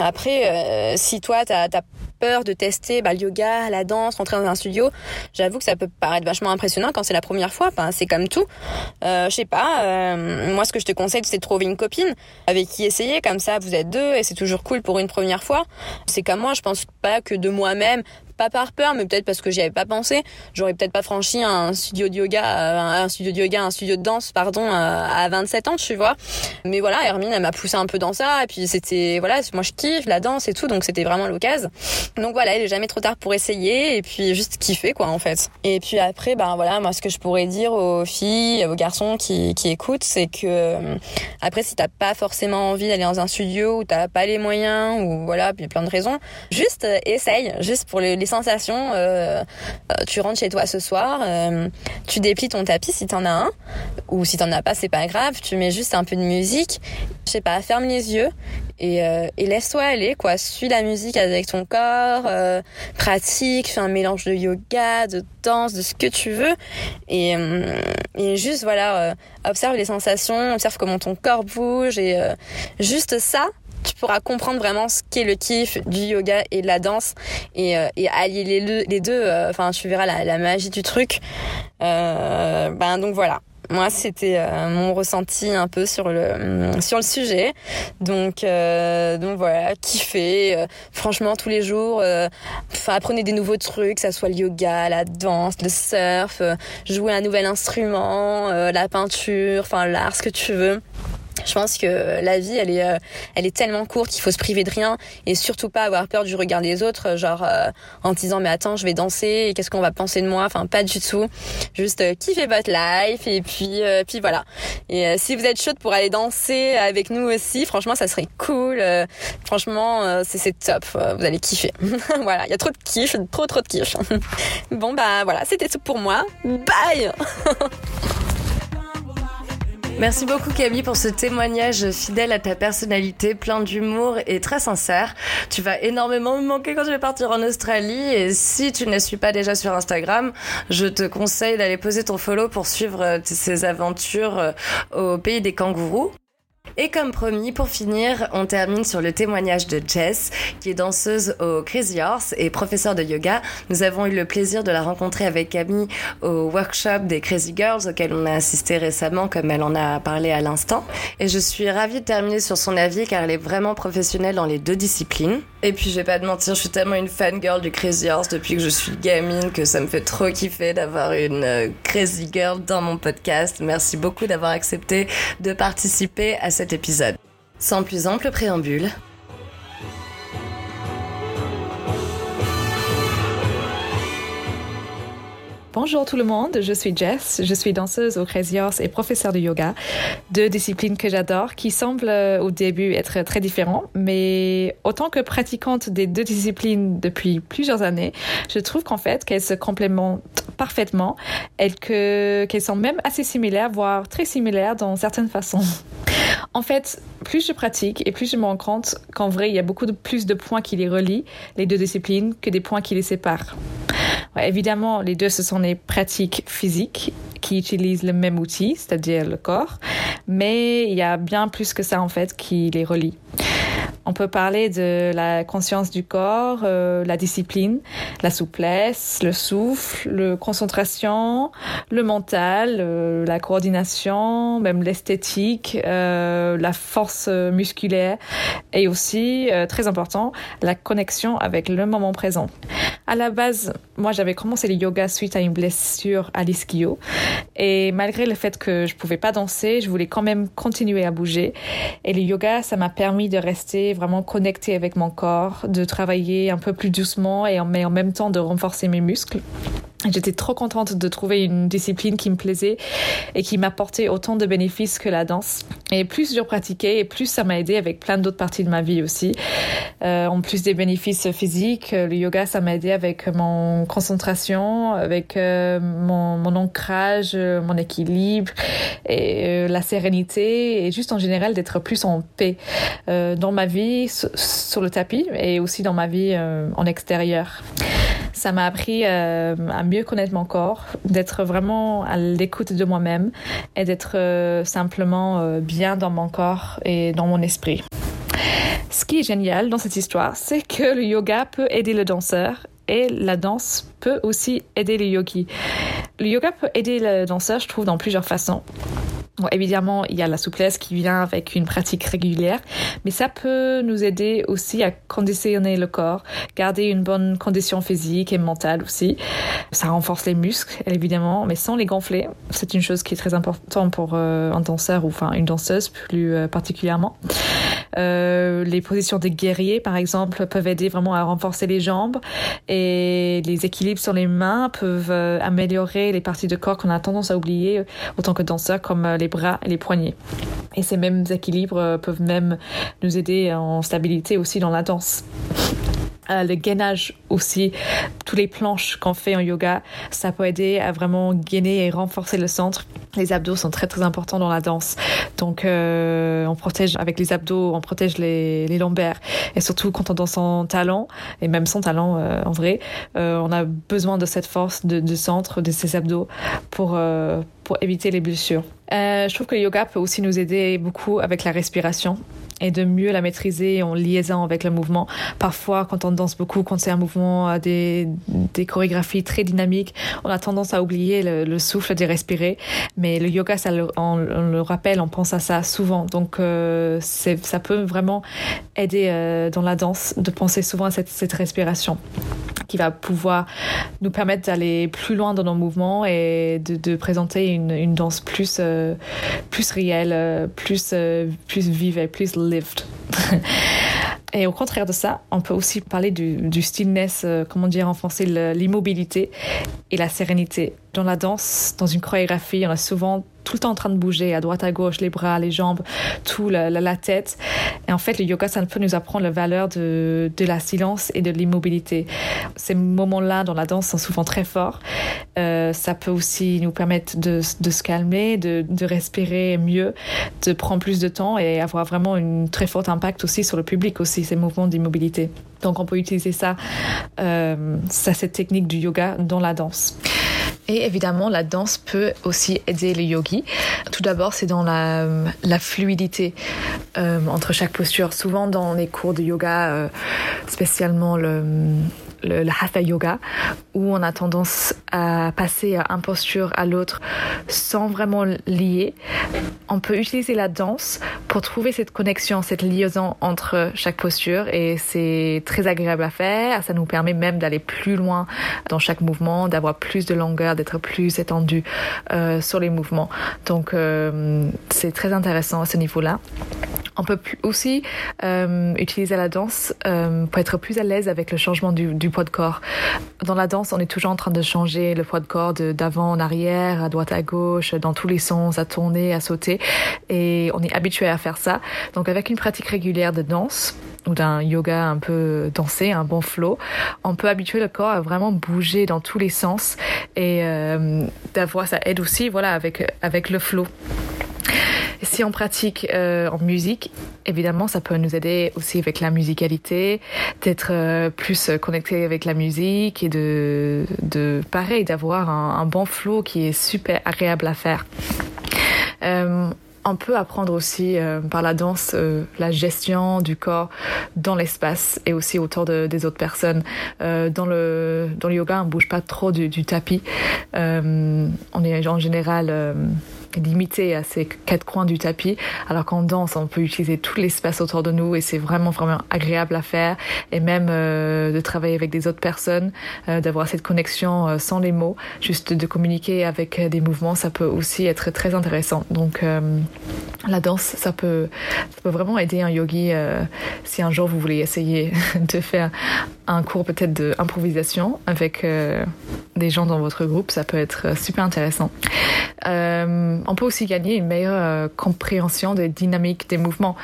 Après, euh, si toi, t'as as peur de tester bah, le yoga, la danse, rentrer dans un studio, j'avoue que ça peut paraître vachement impressionnant quand c'est la première fois. Enfin, c'est comme tout. Euh, je sais pas. Euh, moi, ce que je te conseille, c'est de trouver une copine avec qui essayer. Comme ça, vous êtes deux et c'est toujours cool pour une première fois. C'est comme moi. Je pense pas que de moi-même pas par peur, mais peut-être parce que j'y avais pas pensé. J'aurais peut-être pas franchi un studio de yoga, euh, un studio de yoga, un studio de danse, pardon, euh, à 27 ans, tu vois. Mais voilà, Hermine, elle m'a poussé un peu dans ça, et puis c'était, voilà, moi je kiffe la danse et tout, donc c'était vraiment l'occasion. Donc voilà, il est jamais trop tard pour essayer, et puis juste kiffer, quoi, en fait. Et puis après, ben voilà, moi ce que je pourrais dire aux filles, aux garçons qui, qui écoutent, c'est que euh, après, si t'as pas forcément envie d'aller dans un studio, ou t'as pas les moyens, ou voilà, a plein de raisons, juste essaye, juste pour les sensations. Euh, euh, tu rentres chez toi ce soir, euh, tu déplies ton tapis si t'en as un, ou si t'en as pas, c'est pas grave. Tu mets juste un peu de musique. Je sais pas, ferme les yeux et, et laisse-toi aller, quoi. Suis la musique avec ton corps, pratique, fais un mélange de yoga, de danse, de ce que tu veux, et juste voilà, observe les sensations, observe comment ton corps bouge et juste ça tu pourras comprendre vraiment ce qu'est le kiff du yoga et de la danse et, et allier les, deux. Enfin, tu verras la, magie du truc. ben donc voilà moi c'était euh, mon ressenti un peu sur le mm, sur le sujet donc euh, donc voilà kiffer euh, franchement tous les jours apprenez des nouveaux trucs que ça soit le yoga la danse le surf jouer un nouvel instrument la peinture enfin l'art ce que tu veux je pense que la vie, elle est, euh, elle est tellement courte qu'il faut se priver de rien et surtout pas avoir peur du regard des autres, genre euh, en disant mais attends, je vais danser et qu'est-ce qu'on va penser de moi? Enfin, pas du tout. Juste euh, kiffez votre life et puis, puis voilà. Et si vous êtes chaude pour aller danser avec nous aussi, franchement, ça serait cool. franchement, c'est top. vous allez kiffer. (laughs) voilà, il y a trop de kiff, trop trop de kiff. (laughs) bon bah voilà, c'était tout pour moi. Bye. (laughs) Merci beaucoup Camille pour ce témoignage fidèle à ta personnalité, plein d'humour et très sincère. Tu vas énormément me manquer quand je vais partir en Australie et si tu ne la suis pas déjà sur Instagram, je te conseille d'aller poser ton follow pour suivre ces aventures euh, au pays des kangourous. Et comme promis, pour finir, on termine sur le témoignage de Jess, qui est danseuse au Crazy Horse et professeure de yoga. Nous avons eu le plaisir de la rencontrer avec Camille au workshop des Crazy Girls auquel on a assisté récemment, comme elle en a parlé à l'instant. Et je suis ravie de terminer sur son avis car elle est vraiment professionnelle dans les deux disciplines. Et puis, je vais pas te mentir, je suis tellement une fangirl du Crazy Horse depuis que je suis gamine que ça me fait trop kiffer d'avoir une euh, Crazy Girl dans mon podcast. Merci beaucoup d'avoir accepté de participer à cet épisode. Sans plus ample préambule, Bonjour tout le monde, je suis Jess, je suis danseuse au Crazy Horse et professeure de yoga, deux disciplines que j'adore qui semblent euh, au début être très différents, mais autant que pratiquante des deux disciplines depuis plusieurs années, je trouve qu'en fait qu'elles se complémentent parfaitement et qu'elles sont même assez similaires, voire très similaires dans certaines façons. En fait, plus je pratique et plus je me rends compte qu'en vrai, il y a beaucoup plus de points qui les relient, les deux disciplines, que des points qui les séparent. Évidemment, les deux, ce sont des pratiques physiques qui utilisent le même outil, c'est-à-dire le corps, mais il y a bien plus que ça en fait qui les relie. On peut parler de la conscience du corps, euh, la discipline, la souplesse, le souffle, la concentration, le mental, euh, la coordination, même l'esthétique, euh, la force musculaire et aussi, très important, la connexion avec le moment présent. À la base, moi j'avais commencé le yoga suite à une blessure à l'ischio et malgré le fait que je pouvais pas danser, je voulais quand même continuer à bouger et le yoga ça m'a permis de rester vraiment connecté avec mon corps, de travailler un peu plus doucement et en même temps de renforcer mes muscles. J'étais trop contente de trouver une discipline qui me plaisait et qui m'apportait autant de bénéfices que la danse. Et plus je pratiquais, et plus ça m'a aidé avec plein d'autres parties de ma vie aussi. Euh, en plus des bénéfices physiques, le yoga, ça m'a aidé avec mon concentration, avec euh, mon, ancrage, mon équilibre et euh, la sérénité et juste en général d'être plus en paix dans ma vie sur le tapis et aussi dans ma vie en extérieur. Ça m'a appris à mieux connaître mon corps, d'être vraiment à l'écoute de moi-même et d'être euh, simplement euh, bien dans mon corps et dans mon esprit. Ce qui est génial dans cette histoire, c'est que le yoga peut aider le danseur et la danse peut aussi aider le yogi. Le yoga peut aider le danseur, je trouve, dans plusieurs façons. Évidemment, il y a la souplesse qui vient avec une pratique régulière, mais ça peut nous aider aussi à conditionner le corps, garder une bonne condition physique et mentale aussi. Ça renforce les muscles, évidemment, mais sans les gonfler. C'est une chose qui est très importante pour euh, un danseur ou enfin une danseuse plus euh, particulièrement. Euh, les positions des guerriers, par exemple, peuvent aider vraiment à renforcer les jambes et les équilibres sur les mains peuvent améliorer les parties de corps qu'on a tendance à oublier autant que danseur, comme euh, les bras et les poignets. Et ces mêmes équilibres euh, peuvent même nous aider en stabilité aussi dans la danse. Euh, le gainage aussi, tous les planches qu'on fait en yoga, ça peut aider à vraiment gainer et renforcer le centre. Les abdos sont très très importants dans la danse. Donc euh, on protège avec les abdos, on protège les, lombaires Et surtout quand on danse sans talent, et même sans talent euh, en vrai, euh, on a besoin de cette force de, de centre, de ses abdos pour, pour éviter les blessures. Je trouve que le yoga peut aussi nous aider beaucoup avec la respiration et de mieux la maîtriser en liaison avec le mouvement. Parfois, quand on danse beaucoup, quand c'est un mouvement à des, des chorégraphies très dynamiques, on a tendance à oublier le, le souffle de respirer. Mais le yoga, ça le, on, le rappelle, on pense à ça souvent. Donc, euh, ça peut vraiment aider euh, dans la danse de penser souvent à cette, respiration qui va pouvoir nous permettre d'aller plus loin dans nos mouvements et de, présenter une, danse plus, euh, plus réelle, euh, plus, euh, plus vive et plus lived. (laughs) Et au contraire de ça, on peut aussi parler du, stillness, euh, comment dire en français, l'immobilité et la sérénité. Dans la danse, dans une chorégraphie, on est souvent tout le temps en train de bouger à droite à gauche, les bras, les jambes, tout la, tête. Et en fait, le yoga, ça peut nous apprendre la valeur de, de la silence et de l'immobilité. Ces moments-là dans la danse sont souvent très forts. Euh, ça peut aussi nous permettre de, de se calmer, de, de respirer mieux, de prendre plus de temps et avoir vraiment un très fort impact aussi sur le public aussi, ces mouvements d'immobilité. Donc on peut utiliser ça, euh, ça cette technique du yoga dans la danse. Et évidemment, la danse peut aussi aider les yogis. Tout d'abord, c'est dans la, fluidité euh, entre chaque posture. Souvent, dans les cours de yoga, euh, spécialement le, le, hatha yoga, où on a tendance à passer à une posture à l'autre sans vraiment lier. On peut utiliser la danse pour trouver cette connexion, cette liaison entre chaque posture et c'est très agréable à faire. Ça nous permet même d'aller plus loin dans chaque mouvement, d'avoir plus de longueur, d'être plus étendu euh, sur les mouvements. Donc euh, c'est très intéressant à ce niveau-là. On peut aussi euh, utiliser la danse pour être plus à l'aise avec le changement du, du poids de corps. Dans la danse, on est toujours en train de changer le poids de corps d'avant en arrière, à droite à gauche, dans tous les sens, à tourner, à sauter. Et on est habitué à faire ça. Donc avec une pratique régulière de danse, ou d'un yoga un peu dansé, un bon flow, on peut habituer le corps à vraiment bouger dans tous les sens et euh, d'avoir ça aide aussi voilà avec avec le flow. Si on pratique euh, en musique, évidemment, ça peut nous aider aussi avec la musicalité, d'être euh, plus connecté avec la musique et de, de pareil, d'avoir un, un bon flow qui est super agréable à faire. Euh, on peut apprendre aussi euh, par la danse euh, la gestion du corps dans l'espace et aussi autour de, des autres personnes. Euh, dans, le, dans le yoga, on bouge pas trop du, du tapis. Euh, on est en général euh, limité à ces quatre coins du tapis, alors qu'en danse, on peut utiliser tout l'espace autour de nous et c'est vraiment, vraiment agréable à faire et même euh, de travailler avec des autres personnes, euh, d'avoir cette connexion euh, sans les mots, juste de communiquer avec des mouvements, ça peut aussi être très intéressant. Donc, la danse, ça peut, ça peut vraiment aider un yogi si un jour vous voulez essayer (laughs) de faire un cours peut-être d'improvisation avec euh, des gens dans votre groupe, ça peut être super intéressant. Euh, on peut aussi gagner une meilleure euh, compréhension des dynamiques des mouvements.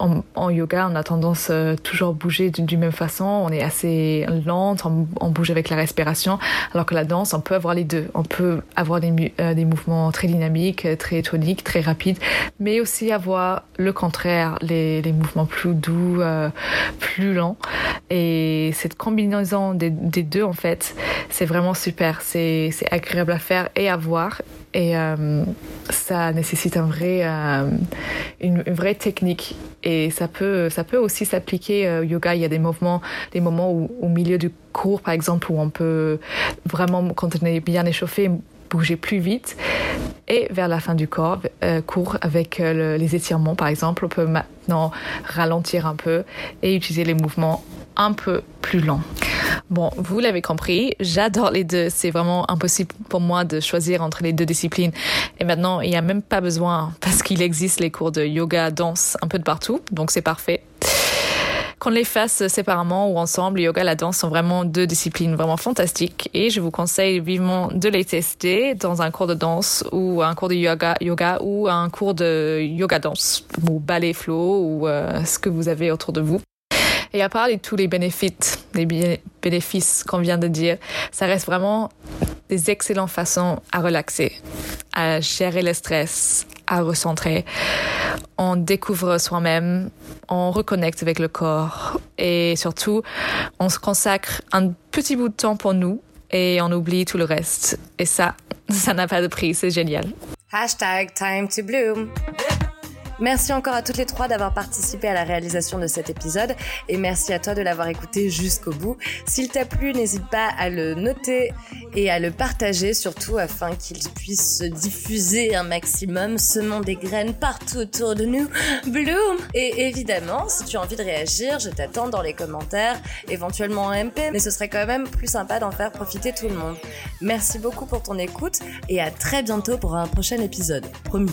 Euh, en, en yoga, on a tendance euh, toujours à bouger d'une même façon. On est assez lente, on, on, bouge avec la respiration, alors que la danse, on peut avoir les deux. On peut avoir des, euh, des mouvements très dynamiques, très toniques, très rapides, mais aussi avoir le contraire, les, les mouvements plus doux, euh, plus lents. Et cette combinaison des, des deux, en fait, c'est vraiment super. C'est agréable à faire et à voir et euh, ça nécessite un vrai, euh, une, vraie technique et ça peut, ça peut aussi s'appliquer au yoga. Il y a des mouvements, des moments où, au milieu du cours, par exemple, où on peut vraiment, quand on est bien échauffé, bouger plus vite et vers la fin du corps, euh, avec euh, le, les étirements par exemple, on peut maintenant ralentir un peu et utiliser les mouvements un peu plus lents. Bon, vous l'avez compris, j'adore les deux. C'est vraiment impossible pour moi de choisir entre les deux disciplines. Et maintenant, il n'y a même pas besoin parce qu'il existe les cours de yoga, danse un peu de partout, donc c'est parfait qu'on les fasse séparément ou ensemble, le yoga et la danse sont vraiment deux disciplines vraiment fantastiques et je vous conseille vivement de les tester dans un cours de danse ou un cours de yoga, yoga ou un cours de yoga danse ou ballet flow ou euh, ce que vous avez autour de vous. Et à part les, tous les bénéfices, les bénéfices qu'on vient de dire, ça reste vraiment des excellentes façons à relaxer, à gérer le stress, à recentrer. on découvre soi-même, on reconnecte avec le corps et surtout, on se consacre un petit bout de temps pour nous et on oublie tout le reste. Et ça, (laughs) ça n'a pas de prix, c'est génial. Hashtag time to bloom. Merci encore à toutes les trois d'avoir participé à la réalisation de cet épisode et merci à toi de l'avoir écouté jusqu'au bout. S'il t'a plu, n'hésite pas à le noter et à le partager surtout afin qu'il puisse se diffuser un maximum, semant des graines partout autour de nous. Bloom Et évidemment, si tu as envie de réagir, je t'attends dans les commentaires, éventuellement en MP, mais ce serait quand même plus sympa d'en faire profiter tout le monde. Merci beaucoup pour ton écoute et à très bientôt pour un prochain épisode. Promis.